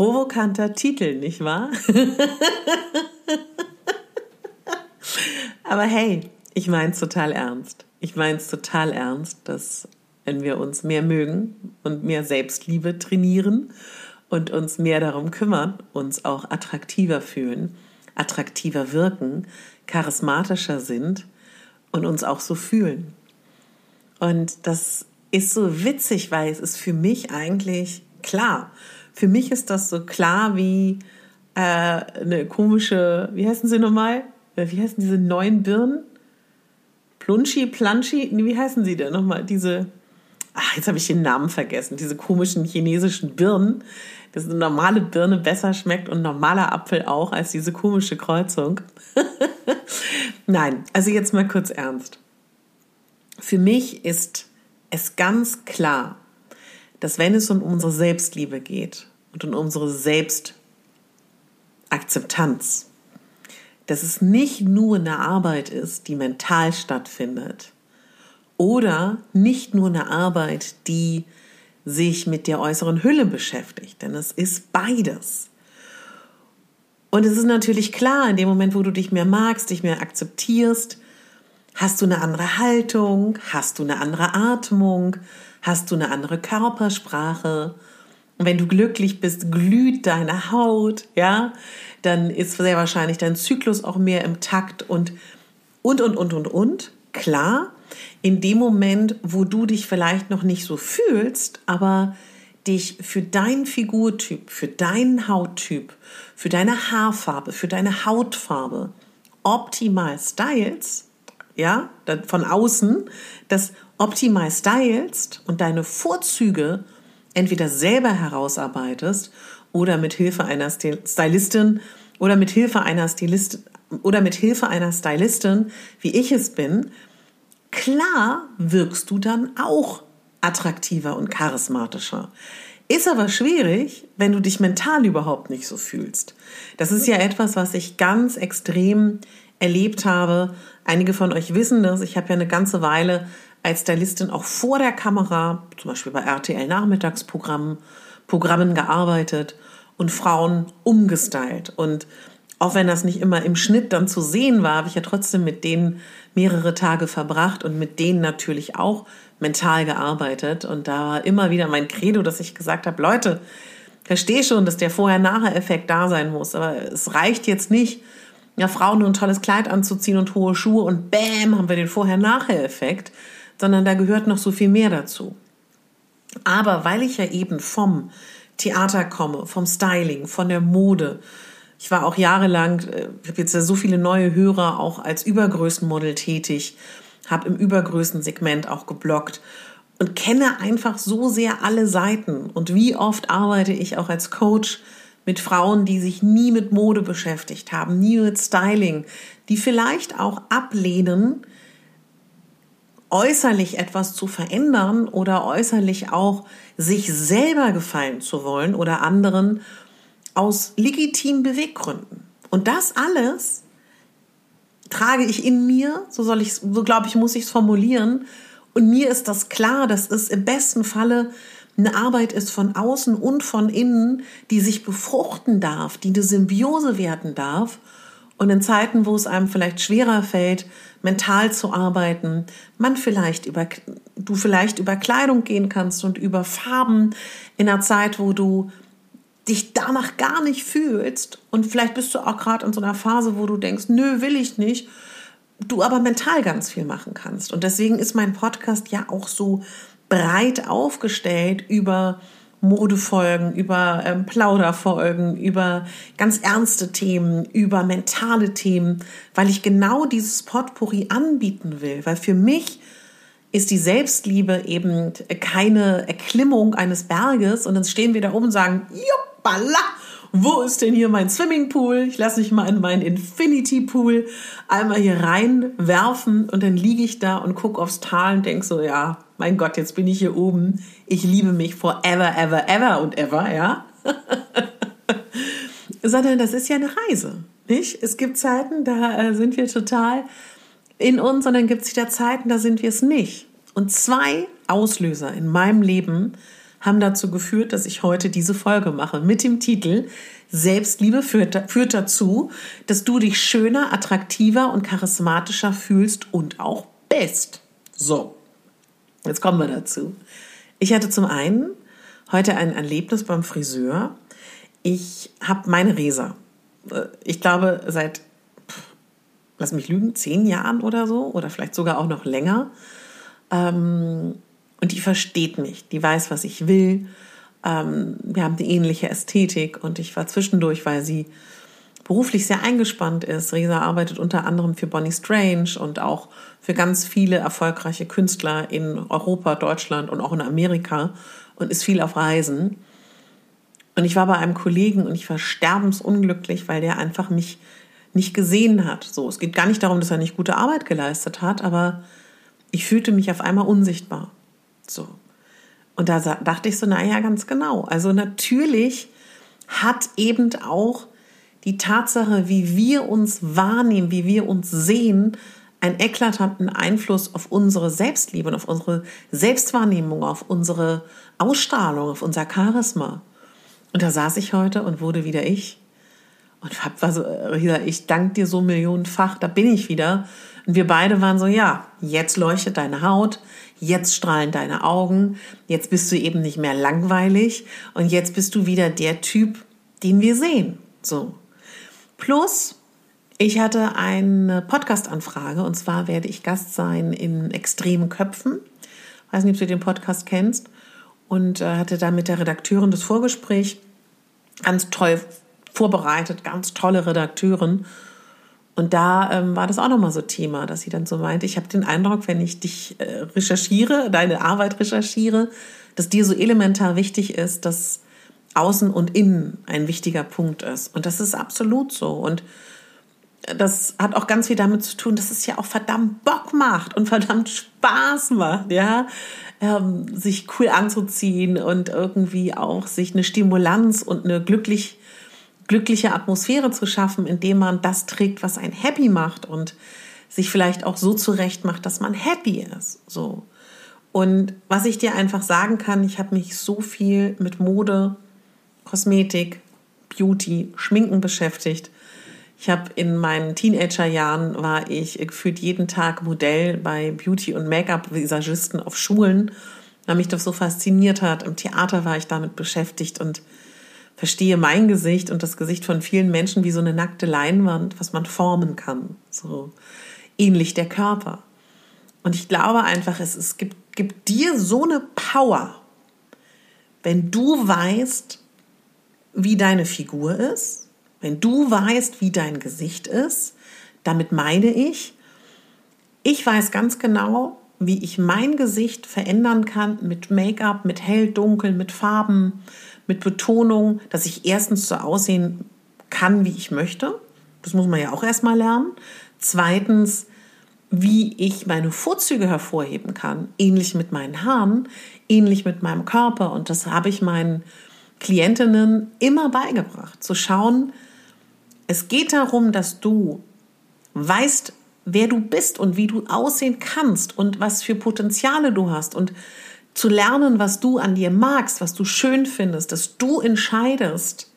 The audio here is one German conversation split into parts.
Provokanter Titel, nicht wahr? Aber hey, ich meine es total ernst. Ich meine es total ernst, dass wenn wir uns mehr mögen und mehr Selbstliebe trainieren und uns mehr darum kümmern, uns auch attraktiver fühlen, attraktiver wirken, charismatischer sind und uns auch so fühlen. Und das ist so witzig, weil es ist für mich eigentlich klar. Für mich ist das so klar wie äh, eine komische, wie heißen sie nochmal? Äh, wie heißen diese neuen Birnen? Plunschi, Planschi, wie heißen sie denn nochmal? Diese, ach, jetzt habe ich den Namen vergessen, diese komischen chinesischen Birnen, dass eine normale Birne besser schmeckt und normaler Apfel auch als diese komische Kreuzung. Nein, also jetzt mal kurz ernst. Für mich ist es ganz klar, dass wenn es um unsere Selbstliebe geht und um unsere Selbstakzeptanz, dass es nicht nur eine Arbeit ist, die mental stattfindet oder nicht nur eine Arbeit, die sich mit der äußeren Hülle beschäftigt, denn es ist beides. Und es ist natürlich klar, in dem Moment, wo du dich mehr magst, dich mehr akzeptierst, hast du eine andere Haltung, hast du eine andere Atmung, hast du eine andere Körpersprache. Wenn du glücklich bist, glüht deine Haut, ja, dann ist sehr wahrscheinlich dein Zyklus auch mehr im Takt und, und, und, und, und, und. Klar, in dem Moment, wo du dich vielleicht noch nicht so fühlst, aber dich für deinen Figurtyp, für deinen Hauttyp, für deine Haarfarbe, für deine Hautfarbe optimal stylst, ja, von außen, das optimal stylst und deine Vorzüge entweder selber herausarbeitest oder mit Hilfe einer Stylistin oder mit Hilfe einer Stylistin oder mit Hilfe einer Stylistin, wie ich es bin, klar wirkst du dann auch attraktiver und charismatischer. Ist aber schwierig, wenn du dich mental überhaupt nicht so fühlst. Das ist ja etwas, was ich ganz extrem erlebt habe. Einige von euch wissen das. Ich habe ja eine ganze Weile als Stylistin auch vor der Kamera, zum Beispiel bei RTL Nachmittagsprogrammen, Programmen gearbeitet und Frauen umgestylt. Und auch wenn das nicht immer im Schnitt dann zu sehen war, habe ich ja trotzdem mit denen mehrere Tage verbracht und mit denen natürlich auch mental gearbeitet. Und da war immer wieder mein Credo, dass ich gesagt habe, Leute, verstehe schon, dass der Vorher-Nachher-Effekt da sein muss, aber es reicht jetzt nicht, ja, Frauen nur ein tolles Kleid anzuziehen und hohe Schuhe und bäm, haben wir den Vorher-Nachher-Effekt, sondern da gehört noch so viel mehr dazu. Aber weil ich ja eben vom Theater komme, vom Styling, von der Mode, ich war auch jahrelang, äh, ich habe jetzt ja so viele neue Hörer auch als Übergrößenmodel tätig, habe im Übergrößensegment auch geblockt und kenne einfach so sehr alle Seiten. Und wie oft arbeite ich auch als Coach mit Frauen, die sich nie mit Mode beschäftigt haben, nie mit Styling, die vielleicht auch ablehnen, äußerlich etwas zu verändern oder äußerlich auch sich selber gefallen zu wollen oder anderen aus legitimen Beweggründen. Und das alles trage ich in mir, so soll ich, so glaube ich, muss ich es formulieren. Und mir ist das klar, dass es im besten Falle eine Arbeit ist von außen und von innen, die sich befruchten darf, die eine Symbiose werden darf. Und in Zeiten, wo es einem vielleicht schwerer fällt, mental zu arbeiten, man vielleicht über, du vielleicht über Kleidung gehen kannst und über Farben in einer Zeit, wo du dich danach gar nicht fühlst und vielleicht bist du auch gerade in so einer Phase, wo du denkst, nö, will ich nicht, du aber mental ganz viel machen kannst. Und deswegen ist mein Podcast ja auch so breit aufgestellt über Modefolgen, über ähm, Plauderfolgen, über ganz ernste Themen, über mentale Themen, weil ich genau dieses Potpourri anbieten will, weil für mich ist die Selbstliebe eben keine Erklimmung eines Berges und dann stehen wir da oben und sagen, juppala, wo ist denn hier mein Swimmingpool? Ich lasse mich mal in meinen Infinity Pool einmal hier reinwerfen und dann liege ich da und gucke aufs Tal und denke so, ja, mein Gott, jetzt bin ich hier oben. Ich liebe mich forever, ever, ever und ever, ja. Sondern das ist ja eine Reise, nicht? Es gibt Zeiten, da äh, sind wir total in uns und dann gibt es wieder Zeiten, da sind wir es nicht. Und zwei Auslöser in meinem Leben haben dazu geführt, dass ich heute diese Folge mache mit dem Titel Selbstliebe führt, führt dazu, dass du dich schöner, attraktiver und charismatischer fühlst und auch bist. So, jetzt kommen wir dazu. Ich hatte zum einen heute ein Erlebnis beim Friseur. Ich habe meine Resa. Ich glaube, seit, lass mich lügen, zehn Jahren oder so, oder vielleicht sogar auch noch länger. Ähm, und die versteht mich, die weiß, was ich will. Ähm, wir haben eine ähnliche Ästhetik und ich war zwischendurch, weil sie beruflich sehr eingespannt ist. Resa arbeitet unter anderem für Bonnie Strange und auch für ganz viele erfolgreiche Künstler in Europa, Deutschland und auch in Amerika und ist viel auf Reisen. Und ich war bei einem Kollegen und ich war sterbensunglücklich, weil der einfach mich nicht gesehen hat. So, es geht gar nicht darum, dass er nicht gute Arbeit geleistet hat, aber ich fühlte mich auf einmal unsichtbar. So. Und da dachte ich so, naja, ganz genau. Also natürlich hat eben auch die Tatsache, wie wir uns wahrnehmen, wie wir uns sehen, einen eklatanten Einfluss auf unsere Selbstliebe und auf unsere Selbstwahrnehmung, auf unsere Ausstrahlung, auf unser Charisma. Und da saß ich heute und wurde wieder ich. Und hab war so, ich danke dir so millionenfach, da bin ich wieder. Und wir beide waren so, ja, jetzt leuchtet deine Haut, jetzt strahlen deine Augen, jetzt bist du eben nicht mehr langweilig und jetzt bist du wieder der Typ, den wir sehen. So. Plus, ich hatte eine Podcast-Anfrage und zwar werde ich Gast sein in Extremen Köpfen. Weiß nicht, ob du den Podcast kennst. Und äh, hatte da mit der Redakteurin das Vorgespräch ganz toll vorbereitet, ganz tolle Redakteurin. Und da ähm, war das auch nochmal so Thema, dass sie dann so meinte, ich habe den Eindruck, wenn ich dich äh, recherchiere, deine Arbeit recherchiere, dass dir so elementar wichtig ist, dass Außen und Innen ein wichtiger Punkt ist. Und das ist absolut so. Und das hat auch ganz viel damit zu tun, dass es ja auch verdammt Bock macht und verdammt Spaß macht, ja, ähm, sich cool anzuziehen und irgendwie auch sich eine Stimulanz und eine glücklich glückliche Atmosphäre zu schaffen, indem man das trägt, was einen happy macht und sich vielleicht auch so zurecht macht, dass man happy ist. So. Und was ich dir einfach sagen kann, ich habe mich so viel mit Mode, Kosmetik, Beauty, Schminken beschäftigt. Ich habe in meinen Teenagerjahren war ich gefühlt jeden Tag Modell bei Beauty- und Make-up-Visagisten auf Schulen, weil mich das so fasziniert hat. Im Theater war ich damit beschäftigt und verstehe mein Gesicht und das Gesicht von vielen Menschen wie so eine nackte Leinwand, was man formen kann. So ähnlich der Körper. Und ich glaube einfach, es, es gibt, gibt dir so eine Power, wenn du weißt, wie deine Figur ist, wenn du weißt, wie dein Gesicht ist. Damit meine ich, ich weiß ganz genau, wie ich mein Gesicht verändern kann mit Make-up, mit hell, dunkel, mit Farben, mit Betonung, dass ich erstens so aussehen kann, wie ich möchte. Das muss man ja auch erstmal lernen. Zweitens, wie ich meine Vorzüge hervorheben kann, ähnlich mit meinen Haaren, ähnlich mit meinem Körper. Und das habe ich meinen Klientinnen immer beigebracht, zu schauen, es geht darum, dass du weißt, wer du bist und wie du aussehen kannst und was für Potenziale du hast und zu lernen, was du an dir magst, was du schön findest, dass du entscheidest,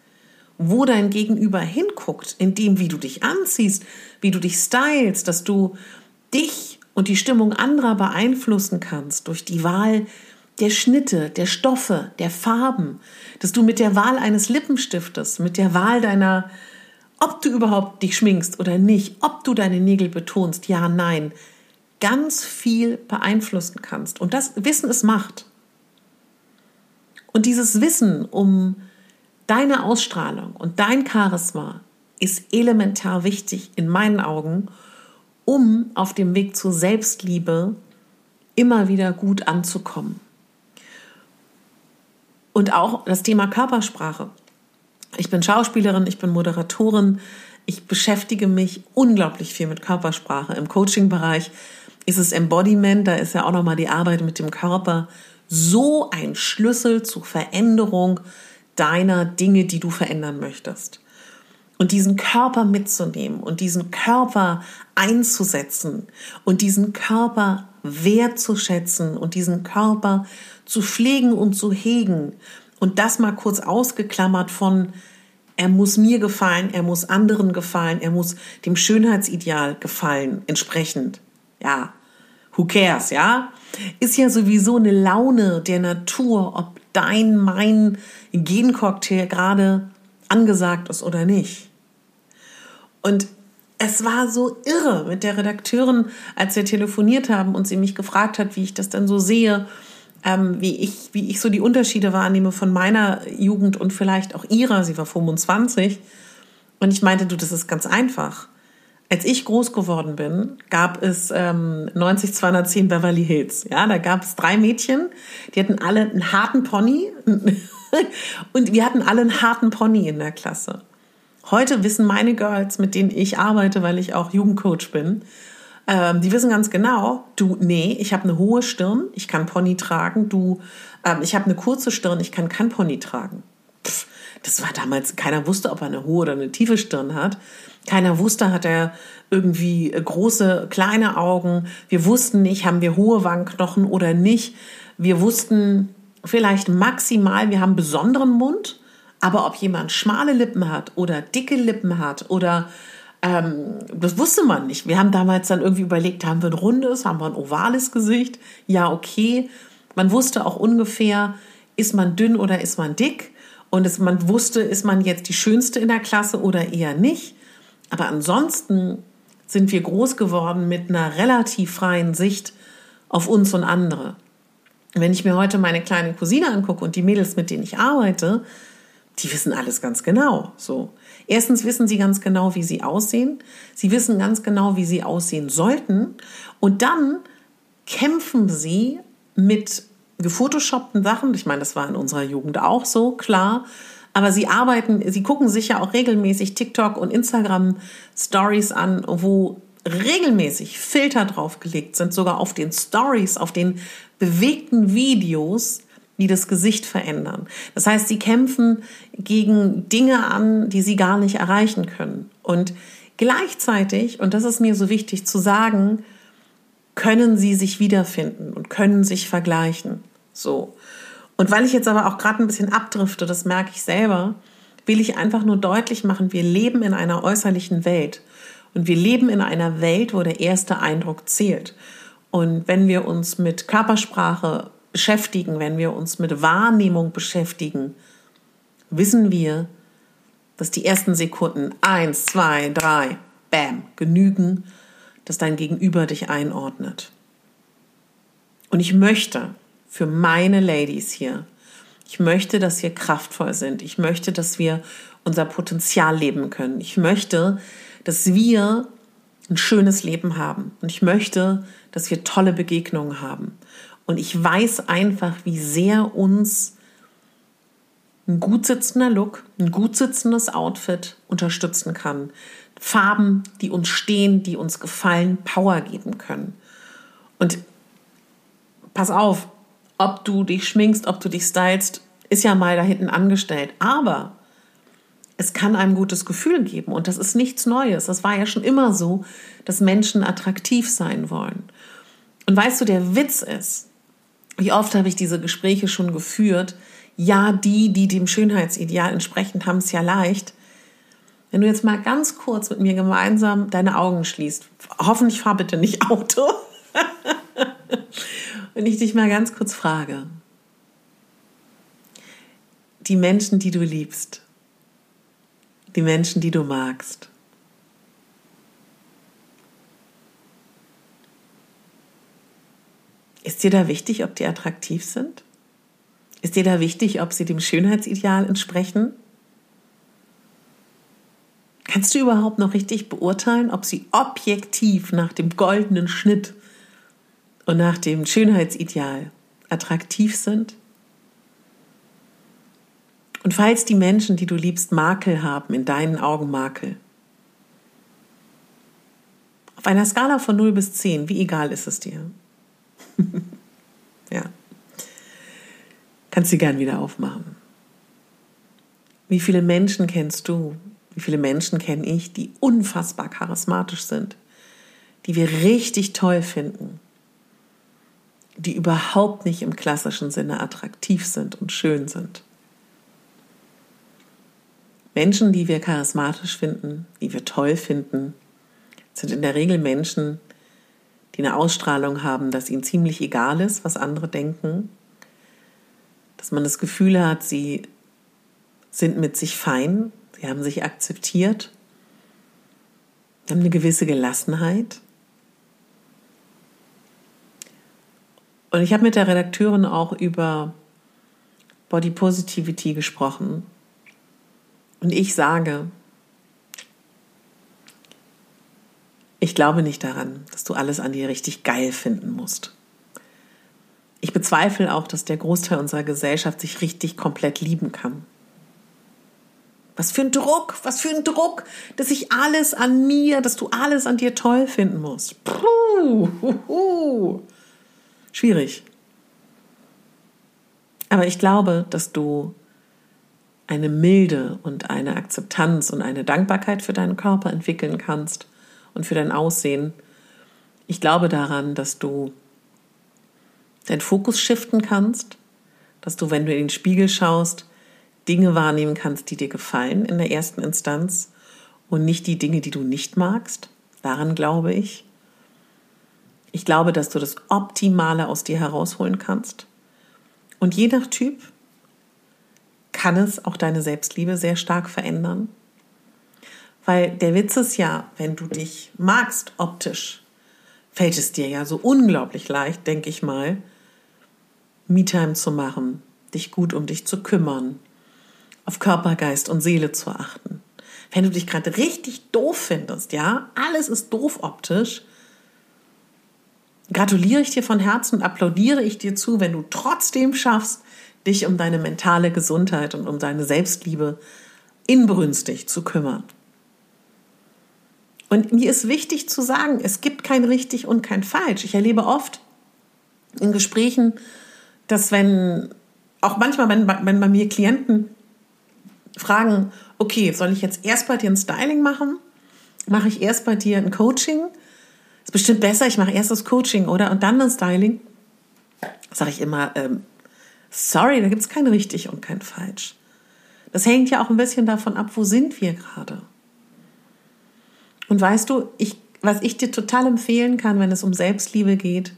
wo dein Gegenüber hinguckt, in dem, wie du dich anziehst, wie du dich stylst, dass du dich und die Stimmung anderer beeinflussen kannst durch die Wahl der Schnitte, der Stoffe, der Farben, dass du mit der Wahl eines Lippenstiftes, mit der Wahl deiner, ob du überhaupt dich schminkst oder nicht, ob du deine Nägel betonst, ja, nein, ganz viel beeinflussen kannst. Und das Wissen ist Macht. Und dieses Wissen um deine Ausstrahlung und dein Charisma ist elementar wichtig in meinen Augen, um auf dem Weg zur Selbstliebe immer wieder gut anzukommen. Und auch das Thema Körpersprache. Ich bin Schauspielerin, ich bin Moderatorin, ich beschäftige mich unglaublich viel mit Körpersprache. Im Coaching-Bereich ist es Embodiment, da ist ja auch nochmal die Arbeit mit dem Körper so ein Schlüssel zur Veränderung deiner Dinge, die du verändern möchtest. Und diesen Körper mitzunehmen und diesen Körper einzusetzen und diesen Körper wertzuschätzen und diesen Körper zu pflegen und zu hegen. Und das mal kurz ausgeklammert von, er muss mir gefallen, er muss anderen gefallen, er muss dem Schönheitsideal gefallen, entsprechend. Ja, who cares, ja? Ist ja sowieso eine Laune der Natur, ob dein, mein Gencocktail gerade angesagt ist oder nicht. Und es war so irre mit der Redakteurin, als wir telefoniert haben und sie mich gefragt hat, wie ich das dann so sehe, ähm, wie, ich, wie ich so die Unterschiede wahrnehme von meiner Jugend und vielleicht auch ihrer. Sie war 25. Und ich meinte, du, das ist ganz einfach. Als ich groß geworden bin, gab es ähm, 90210 Beverly Hills. Ja, da gab es drei Mädchen, die hatten alle einen harten Pony und wir hatten alle einen harten Pony in der Klasse. Heute wissen meine Girls, mit denen ich arbeite, weil ich auch Jugendcoach bin, ähm, die wissen ganz genau, du, nee, ich habe eine hohe Stirn, ich kann Pony tragen, du, ähm, ich habe eine kurze Stirn, ich kann kein Pony tragen. Pff, das war damals, keiner wusste, ob er eine hohe oder eine tiefe Stirn hat. Keiner wusste, hat er irgendwie große, kleine Augen. Wir wussten nicht, haben wir hohe Wangenknochen oder nicht. Wir wussten vielleicht maximal, wir haben besonderen Mund, aber ob jemand schmale Lippen hat oder dicke Lippen hat oder ähm, das wusste man nicht. Wir haben damals dann irgendwie überlegt, haben wir ein rundes, haben wir ein ovales Gesicht? Ja, okay. Man wusste auch ungefähr, ist man dünn oder ist man dick? Und es, man wusste, ist man jetzt die Schönste in der Klasse oder eher nicht? Aber ansonsten sind wir groß geworden mit einer relativ freien Sicht auf uns und andere. Wenn ich mir heute meine kleine Cousine angucke und die Mädels, mit denen ich arbeite, die wissen alles ganz genau. So. Erstens wissen sie ganz genau, wie sie aussehen. Sie wissen ganz genau, wie sie aussehen sollten. Und dann kämpfen sie mit gefotoshoppten Sachen. Ich meine, das war in unserer Jugend auch so, klar. Aber sie arbeiten, sie gucken sich ja auch regelmäßig TikTok und Instagram Stories an, wo regelmäßig Filter draufgelegt sind, sogar auf den Stories, auf den bewegten Videos die das Gesicht verändern. Das heißt, sie kämpfen gegen Dinge an, die sie gar nicht erreichen können. Und gleichzeitig, und das ist mir so wichtig zu sagen, können sie sich wiederfinden und können sich vergleichen. So. Und weil ich jetzt aber auch gerade ein bisschen abdrifte, das merke ich selber, will ich einfach nur deutlich machen, wir leben in einer äußerlichen Welt. Und wir leben in einer Welt, wo der erste Eindruck zählt. Und wenn wir uns mit Körpersprache beschäftigen, wenn wir uns mit Wahrnehmung beschäftigen, wissen wir, dass die ersten Sekunden eins, zwei, drei, bam, genügen, dass dein Gegenüber dich einordnet. Und ich möchte für meine Ladies hier, ich möchte, dass wir kraftvoll sind. Ich möchte, dass wir unser Potenzial leben können. Ich möchte, dass wir ein schönes Leben haben. Und ich möchte, dass wir tolle Begegnungen haben. Und ich weiß einfach, wie sehr uns ein gut sitzender Look, ein gut sitzendes Outfit unterstützen kann. Farben, die uns stehen, die uns gefallen, Power geben können. Und pass auf, ob du dich schminkst, ob du dich stylst, ist ja mal da hinten angestellt. Aber es kann einem gutes Gefühl geben und das ist nichts Neues. Das war ja schon immer so, dass Menschen attraktiv sein wollen. Und weißt du, der Witz ist, wie oft habe ich diese Gespräche schon geführt? Ja, die, die dem Schönheitsideal entsprechen, haben es ja leicht. Wenn du jetzt mal ganz kurz mit mir gemeinsam deine Augen schließt, hoffentlich fahr bitte nicht Auto. Wenn ich dich mal ganz kurz frage, die Menschen, die du liebst, die Menschen, die du magst, Ist dir da wichtig, ob die attraktiv sind? Ist dir da wichtig, ob sie dem Schönheitsideal entsprechen? Kannst du überhaupt noch richtig beurteilen, ob sie objektiv nach dem goldenen Schnitt und nach dem Schönheitsideal attraktiv sind. Und falls die Menschen, die du liebst, Makel haben, in deinen Augen Makel, auf einer Skala von 0 bis 10, wie egal ist es dir? ja. Kannst sie gern wieder aufmachen. Wie viele Menschen kennst du? Wie viele Menschen kenne ich, die unfassbar charismatisch sind, die wir richtig toll finden, die überhaupt nicht im klassischen Sinne attraktiv sind und schön sind? Menschen, die wir charismatisch finden, die wir toll finden, sind in der Regel Menschen, die eine Ausstrahlung haben, dass ihnen ziemlich egal ist, was andere denken, dass man das Gefühl hat, sie sind mit sich fein, sie haben sich akzeptiert, haben eine gewisse Gelassenheit. Und ich habe mit der Redakteurin auch über Body Positivity gesprochen. Und ich sage, ich glaube nicht daran, dass du alles an dir richtig geil finden musst. Ich bezweifle auch, dass der Großteil unserer Gesellschaft sich richtig komplett lieben kann. Was für ein Druck, was für ein Druck, dass ich alles an mir, dass du alles an dir toll finden musst. Puh, huhu. Schwierig. Aber ich glaube, dass du eine Milde und eine Akzeptanz und eine Dankbarkeit für deinen Körper entwickeln kannst und für dein Aussehen. Ich glaube daran, dass du deinen Fokus shiften kannst, dass du, wenn du in den Spiegel schaust, Dinge wahrnehmen kannst, die dir gefallen in der ersten Instanz und nicht die Dinge, die du nicht magst. Daran glaube ich. Ich glaube, dass du das Optimale aus dir herausholen kannst. Und je nach Typ kann es auch deine Selbstliebe sehr stark verändern. Weil der Witz ist ja, wenn du dich magst optisch, fällt es dir ja so unglaublich leicht, denke ich mal, Me-Time zu machen, dich gut um dich zu kümmern, auf Körper, Geist und Seele zu achten. Wenn du dich gerade richtig doof findest, ja, alles ist doof optisch, gratuliere ich dir von Herzen und applaudiere ich dir zu, wenn du trotzdem schaffst, dich um deine mentale Gesundheit und um deine Selbstliebe inbrünstig zu kümmern. Und mir ist wichtig zu sagen, es gibt kein richtig und kein falsch. Ich erlebe oft in Gesprächen, dass wenn, auch manchmal, wenn, wenn bei mir Klienten fragen, okay, soll ich jetzt erst bei dir ein Styling machen? Mache ich erst bei dir ein Coaching? Ist bestimmt besser, ich mache erst das Coaching, oder? Und dann ein Styling. Sage ich immer, ähm, sorry, da gibt es kein richtig und kein falsch. Das hängt ja auch ein bisschen davon ab, wo sind wir gerade. Und weißt du, ich, was ich dir total empfehlen kann, wenn es um Selbstliebe geht,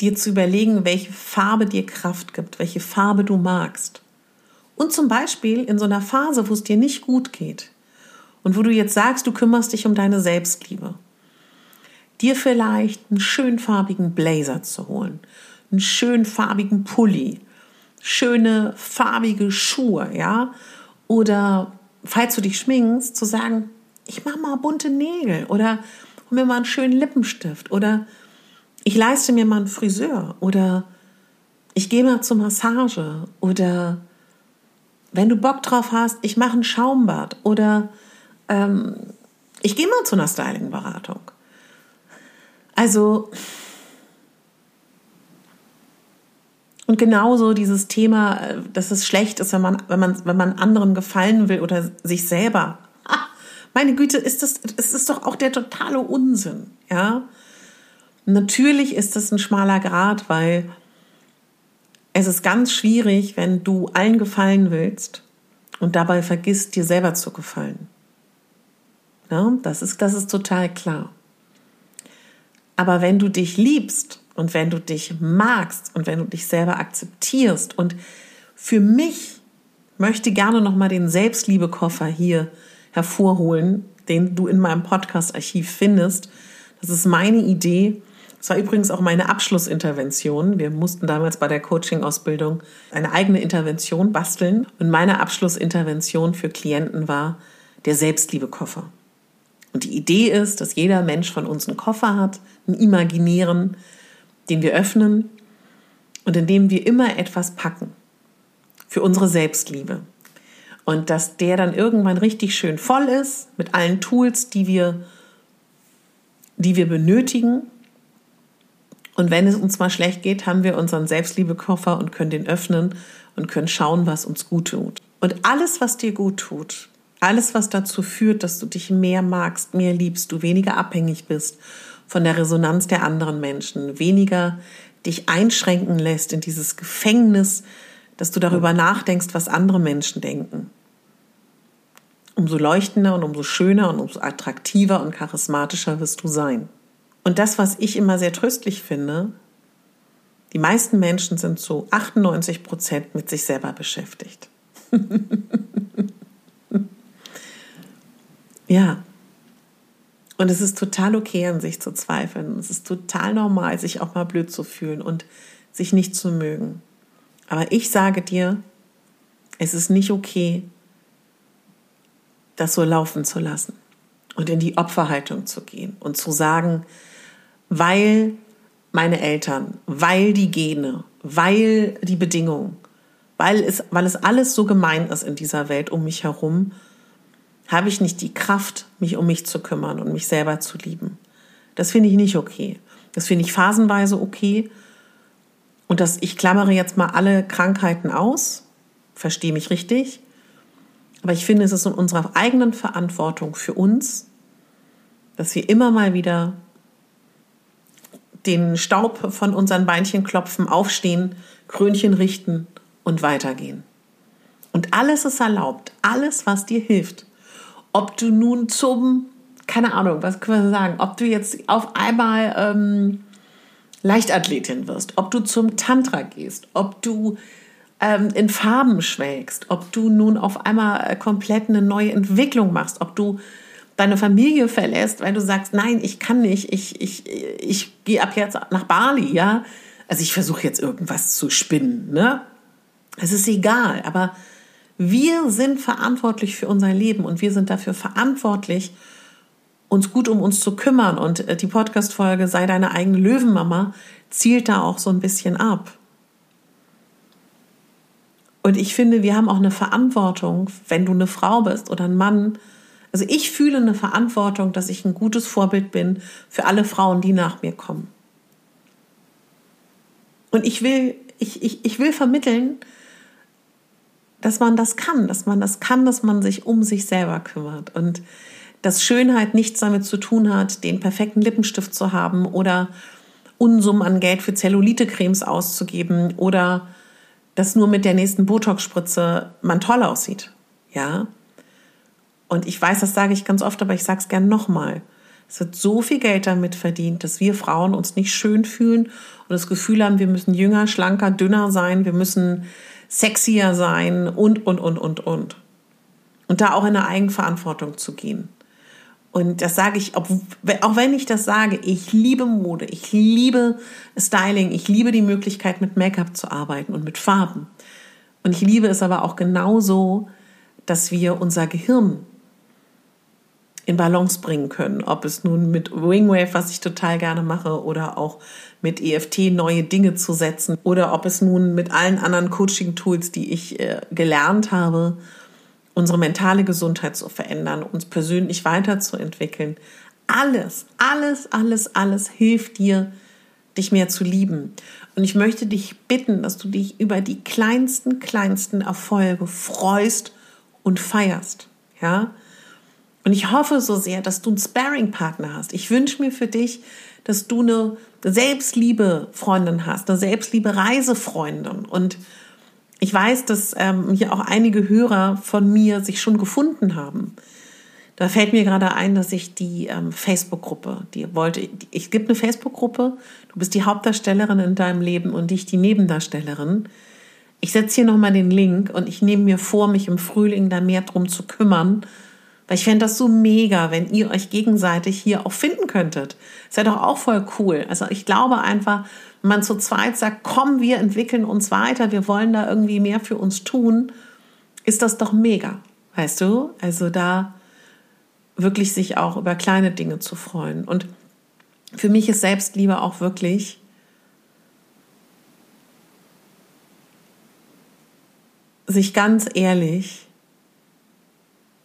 dir zu überlegen, welche Farbe dir Kraft gibt, welche Farbe du magst. Und zum Beispiel in so einer Phase, wo es dir nicht gut geht und wo du jetzt sagst, du kümmerst dich um deine Selbstliebe, dir vielleicht einen schönfarbigen Blazer zu holen, einen schönfarbigen Pulli, schöne farbige Schuhe, ja, oder falls du dich schminkst, zu sagen, ich mache mal bunte Nägel oder hol mir mal einen schönen Lippenstift oder ich leiste mir mal einen Friseur oder ich gehe mal zur Massage oder wenn du Bock drauf hast, ich mache ein Schaumbad oder ähm, ich gehe mal zu einer Styling-Beratung. Also, und genauso dieses Thema, äh, dass es schlecht ist, wenn man, wenn man, wenn man anderen gefallen will oder sich selber. Meine Güte, ist das, es ist doch auch der totale Unsinn, ja. Natürlich ist das ein schmaler Grad, weil es ist ganz schwierig, wenn du allen gefallen willst und dabei vergisst, dir selber zu gefallen. Ja, das ist, das ist total klar. Aber wenn du dich liebst und wenn du dich magst und wenn du dich selber akzeptierst und für mich möchte gerne noch mal den Selbstliebekoffer hier hervorholen, den du in meinem Podcast-Archiv findest. Das ist meine Idee, es war übrigens auch meine Abschlussintervention. Wir mussten damals bei der Coaching-Ausbildung eine eigene Intervention basteln. Und meine Abschlussintervention für Klienten war der Selbstliebekoffer. Und die Idee ist, dass jeder Mensch von uns einen Koffer hat, einen imaginären, den wir öffnen und in dem wir immer etwas packen für unsere Selbstliebe. Und dass der dann irgendwann richtig schön voll ist mit allen Tools, die wir, die wir benötigen. Und wenn es uns mal schlecht geht, haben wir unseren Selbstliebekoffer und können den öffnen und können schauen, was uns gut tut. Und alles, was dir gut tut, alles, was dazu führt, dass du dich mehr magst, mehr liebst, du weniger abhängig bist von der Resonanz der anderen Menschen, weniger dich einschränken lässt in dieses Gefängnis, dass du darüber nachdenkst, was andere Menschen denken. Umso leuchtender und umso schöner und umso attraktiver und charismatischer wirst du sein. Und das, was ich immer sehr tröstlich finde, die meisten Menschen sind zu 98 Prozent mit sich selber beschäftigt. Ja. Und es ist total okay, an sich zu zweifeln. Es ist total normal, sich auch mal blöd zu fühlen und sich nicht zu mögen. Aber ich sage dir, es ist nicht okay, das so laufen zu lassen und in die Opferhaltung zu gehen und zu sagen, weil meine Eltern, weil die Gene, weil die Bedingungen, weil es, weil es alles so gemein ist in dieser Welt um mich herum, habe ich nicht die Kraft, mich um mich zu kümmern und mich selber zu lieben. Das finde ich nicht okay. Das finde ich phasenweise okay. Und das, ich klammere jetzt mal alle Krankheiten aus, verstehe mich richtig. Aber ich finde, es ist in unserer eigenen Verantwortung für uns, dass wir immer mal wieder den Staub von unseren Beinchen klopfen, aufstehen, Krönchen richten und weitergehen. Und alles ist erlaubt, alles, was dir hilft. Ob du nun zum, keine Ahnung, was können wir sagen, ob du jetzt auf einmal ähm, Leichtathletin wirst, ob du zum Tantra gehst, ob du ähm, in Farben schwelgst, ob du nun auf einmal äh, komplett eine neue Entwicklung machst, ob du deine Familie verlässt, weil du sagst, nein, ich kann nicht, ich, ich, ich gehe ab jetzt nach Bali, ja. Also ich versuche jetzt irgendwas zu spinnen, ne? Es ist egal, aber wir sind verantwortlich für unser Leben und wir sind dafür verantwortlich, uns gut um uns zu kümmern. Und äh, die Podcast-Folge Sei deine eigene Löwenmama zielt da auch so ein bisschen ab. Und ich finde, wir haben auch eine Verantwortung, wenn du eine Frau bist oder ein Mann. Also ich fühle eine Verantwortung, dass ich ein gutes Vorbild bin für alle Frauen, die nach mir kommen. Und ich will, ich, ich, ich will vermitteln, dass man das kann, dass man das kann, dass man sich um sich selber kümmert und dass Schönheit nichts damit zu tun hat, den perfekten Lippenstift zu haben oder Unsummen an Geld für Zellulite-Cremes auszugeben oder dass nur mit der nächsten Botox-Spritze man toll aussieht. Ja. Und ich weiß, das sage ich ganz oft, aber ich sage es gern nochmal. Es wird so viel Geld damit verdient, dass wir Frauen uns nicht schön fühlen und das Gefühl haben, wir müssen jünger, schlanker, dünner sein, wir müssen sexier sein und, und, und, und, und. Und da auch in eine Eigenverantwortung zu gehen. Und das sage ich, auch wenn ich das sage, ich liebe Mode, ich liebe Styling, ich liebe die Möglichkeit, mit Make-up zu arbeiten und mit Farben. Und ich liebe es aber auch genauso, dass wir unser Gehirn in Balance bringen können. Ob es nun mit Wingwave, was ich total gerne mache, oder auch mit EFT neue Dinge zu setzen, oder ob es nun mit allen anderen Coaching-Tools, die ich äh, gelernt habe, unsere mentale Gesundheit zu verändern, uns persönlich weiterzuentwickeln. Alles, alles, alles, alles hilft dir, dich mehr zu lieben. Und ich möchte dich bitten, dass du dich über die kleinsten, kleinsten Erfolge freust und feierst. Ja, und ich hoffe so sehr, dass du einen Sparring-Partner hast. Ich wünsche mir für dich, dass du eine Selbstliebe-Freundin hast, eine Selbstliebe-Reisefreundin. Und ich weiß, dass ähm, hier auch einige Hörer von mir sich schon gefunden haben. Da fällt mir gerade ein, dass ich die ähm, Facebook-Gruppe, die wollte, es gibt eine Facebook-Gruppe, du bist die Hauptdarstellerin in deinem Leben und ich die Nebendarstellerin. Ich setze hier nochmal den Link und ich nehme mir vor, mich im Frühling da mehr drum zu kümmern, weil ich fände das so mega, wenn ihr euch gegenseitig hier auch finden könntet. Ist ja doch auch voll cool. Also ich glaube einfach, man zu zweit sagt, komm, wir entwickeln uns weiter, wir wollen da irgendwie mehr für uns tun, ist das doch mega. Weißt du? Also da wirklich sich auch über kleine Dinge zu freuen. Und für mich ist Selbstliebe auch wirklich sich ganz ehrlich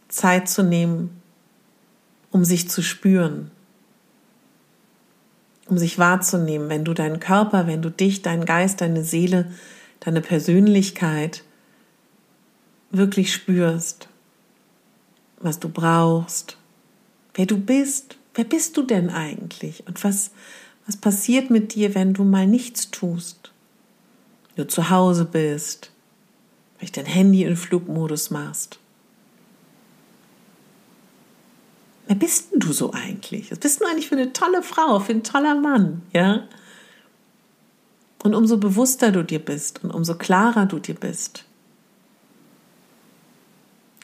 Zeit zu nehmen, um sich zu spüren, um sich wahrzunehmen, wenn du deinen Körper, wenn du dich, deinen Geist, deine Seele, deine Persönlichkeit wirklich spürst, was du brauchst, wer du bist, wer bist du denn eigentlich? Und was, was passiert mit dir, wenn du mal nichts tust, du zu Hause bist, vielleicht dein Handy in Flugmodus machst. Wer bist denn du so eigentlich? Was bist du eigentlich für eine tolle Frau, für ein toller Mann, ja? Und umso bewusster du dir bist und umso klarer du dir bist,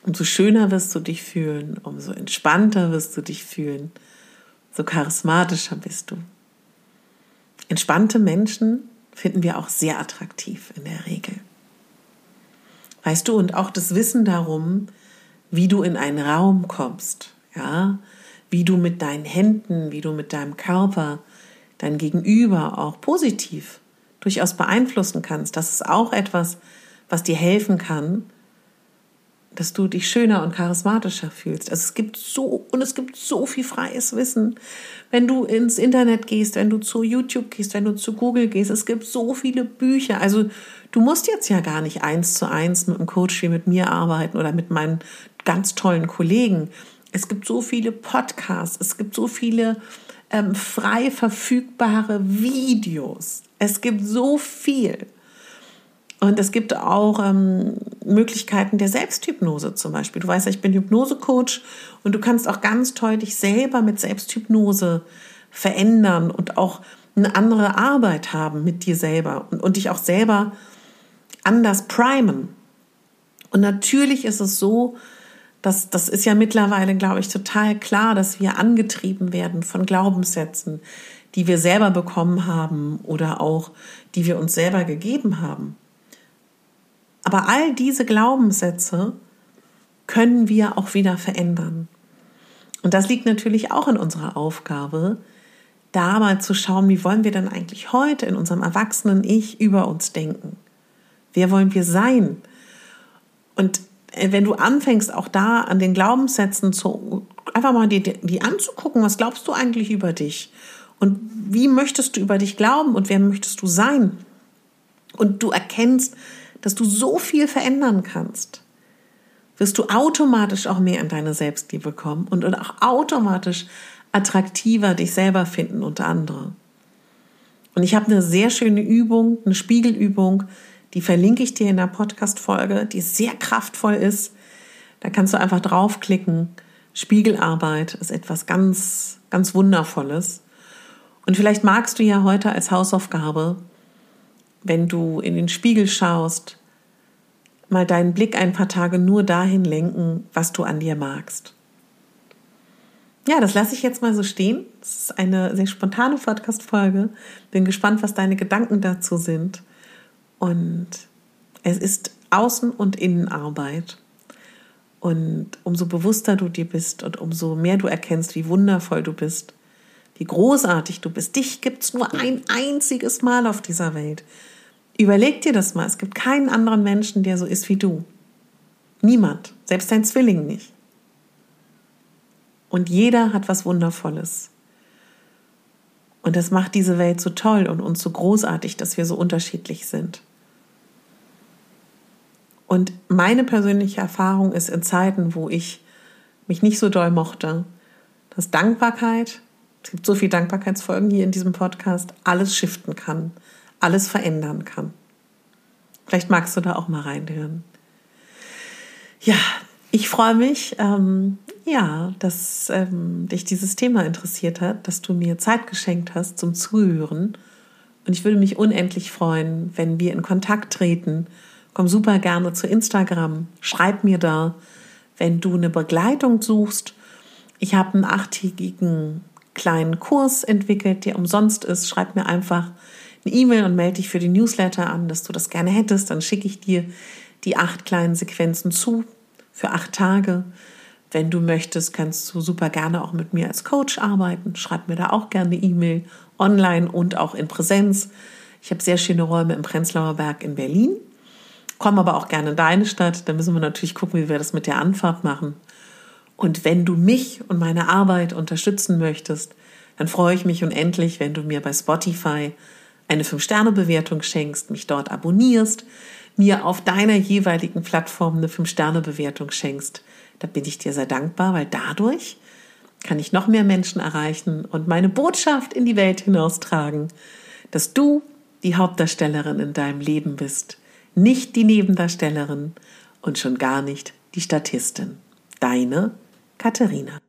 umso schöner wirst du dich fühlen, umso entspannter wirst du dich fühlen, so charismatischer bist du. Entspannte Menschen finden wir auch sehr attraktiv in der Regel. Weißt du, und auch das Wissen darum, wie du in einen Raum kommst, ja, wie du mit deinen Händen, wie du mit deinem Körper dein Gegenüber auch positiv durchaus beeinflussen kannst. Das ist auch etwas, was dir helfen kann, dass du dich schöner und charismatischer fühlst. Also es gibt so und es gibt so viel freies Wissen. Wenn du ins Internet gehst, wenn du zu YouTube gehst, wenn du zu Google gehst, es gibt so viele Bücher. Also du musst jetzt ja gar nicht eins zu eins mit einem Coach wie mit mir arbeiten oder mit meinen ganz tollen Kollegen. Es gibt so viele Podcasts, es gibt so viele ähm, frei verfügbare Videos. Es gibt so viel. Und es gibt auch ähm, Möglichkeiten der Selbsthypnose zum Beispiel. Du weißt ja, ich bin Hypnosecoach und du kannst auch ganz toll dich selber mit Selbsthypnose verändern und auch eine andere Arbeit haben mit dir selber und, und dich auch selber anders primen. Und natürlich ist es so, dass das ist ja mittlerweile, glaube ich, total klar, dass wir angetrieben werden von Glaubenssätzen, die wir selber bekommen haben oder auch die wir uns selber gegeben haben. Aber all diese Glaubenssätze können wir auch wieder verändern. Und das liegt natürlich auch in unserer Aufgabe, da mal zu schauen, wie wollen wir denn eigentlich heute in unserem erwachsenen Ich über uns denken? Wer wollen wir sein? Und wenn du anfängst, auch da an den Glaubenssätzen zu, einfach mal die, die anzugucken, was glaubst du eigentlich über dich? Und wie möchtest du über dich glauben und wer möchtest du sein? Und du erkennst, dass du so viel verändern kannst, wirst du automatisch auch mehr in deine Selbstliebe kommen und auch automatisch attraktiver dich selber finden unter andere. Und ich habe eine sehr schöne Übung, eine Spiegelübung, die verlinke ich dir in der Podcast-Folge, die sehr kraftvoll ist. Da kannst du einfach draufklicken. Spiegelarbeit ist etwas ganz, ganz Wundervolles. Und vielleicht magst du ja heute als Hausaufgabe wenn du in den Spiegel schaust, mal deinen Blick ein paar Tage nur dahin lenken, was du an dir magst. Ja, das lasse ich jetzt mal so stehen. Das ist eine sehr spontane Podcast-Folge. Bin gespannt, was deine Gedanken dazu sind. Und es ist Außen- und Innenarbeit. Und umso bewusster du dir bist und umso mehr du erkennst, wie wundervoll du bist, wie großartig du bist. Dich gibt es nur ein einziges Mal auf dieser Welt. Überleg dir das mal. Es gibt keinen anderen Menschen, der so ist wie du. Niemand. Selbst dein Zwilling nicht. Und jeder hat was Wundervolles. Und das macht diese Welt so toll und uns so großartig, dass wir so unterschiedlich sind. Und meine persönliche Erfahrung ist in Zeiten, wo ich mich nicht so doll mochte, dass Dankbarkeit, es gibt so viele Dankbarkeitsfolgen hier in diesem Podcast, alles shiften kann alles verändern kann. Vielleicht magst du da auch mal reinhören. Ja, ich freue mich, ähm, ja, dass ähm, dich dieses Thema interessiert hat, dass du mir Zeit geschenkt hast zum Zuhören. Und ich würde mich unendlich freuen, wenn wir in Kontakt treten. Komm super gerne zu Instagram, schreib mir da, wenn du eine Begleitung suchst. Ich habe einen achttägigen kleinen Kurs entwickelt, der umsonst ist. Schreib mir einfach eine E-Mail und melde dich für die Newsletter an, dass du das gerne hättest. Dann schicke ich dir die acht kleinen Sequenzen zu für acht Tage. Wenn du möchtest, kannst du super gerne auch mit mir als Coach arbeiten. Schreib mir da auch gerne E-Mail, online und auch in Präsenz. Ich habe sehr schöne Räume im Prenzlauer Berg in Berlin. Komm aber auch gerne in deine Stadt. Da müssen wir natürlich gucken, wie wir das mit der Anfahrt machen. Und wenn du mich und meine Arbeit unterstützen möchtest, dann freue ich mich unendlich, wenn du mir bei Spotify eine 5-Sterne-Bewertung schenkst, mich dort abonnierst, mir auf deiner jeweiligen Plattform eine 5-Sterne-Bewertung schenkst. Da bin ich dir sehr dankbar, weil dadurch kann ich noch mehr Menschen erreichen und meine Botschaft in die Welt hinaustragen, dass du die Hauptdarstellerin in deinem Leben bist, nicht die Nebendarstellerin und schon gar nicht die Statistin. Deine Katharina.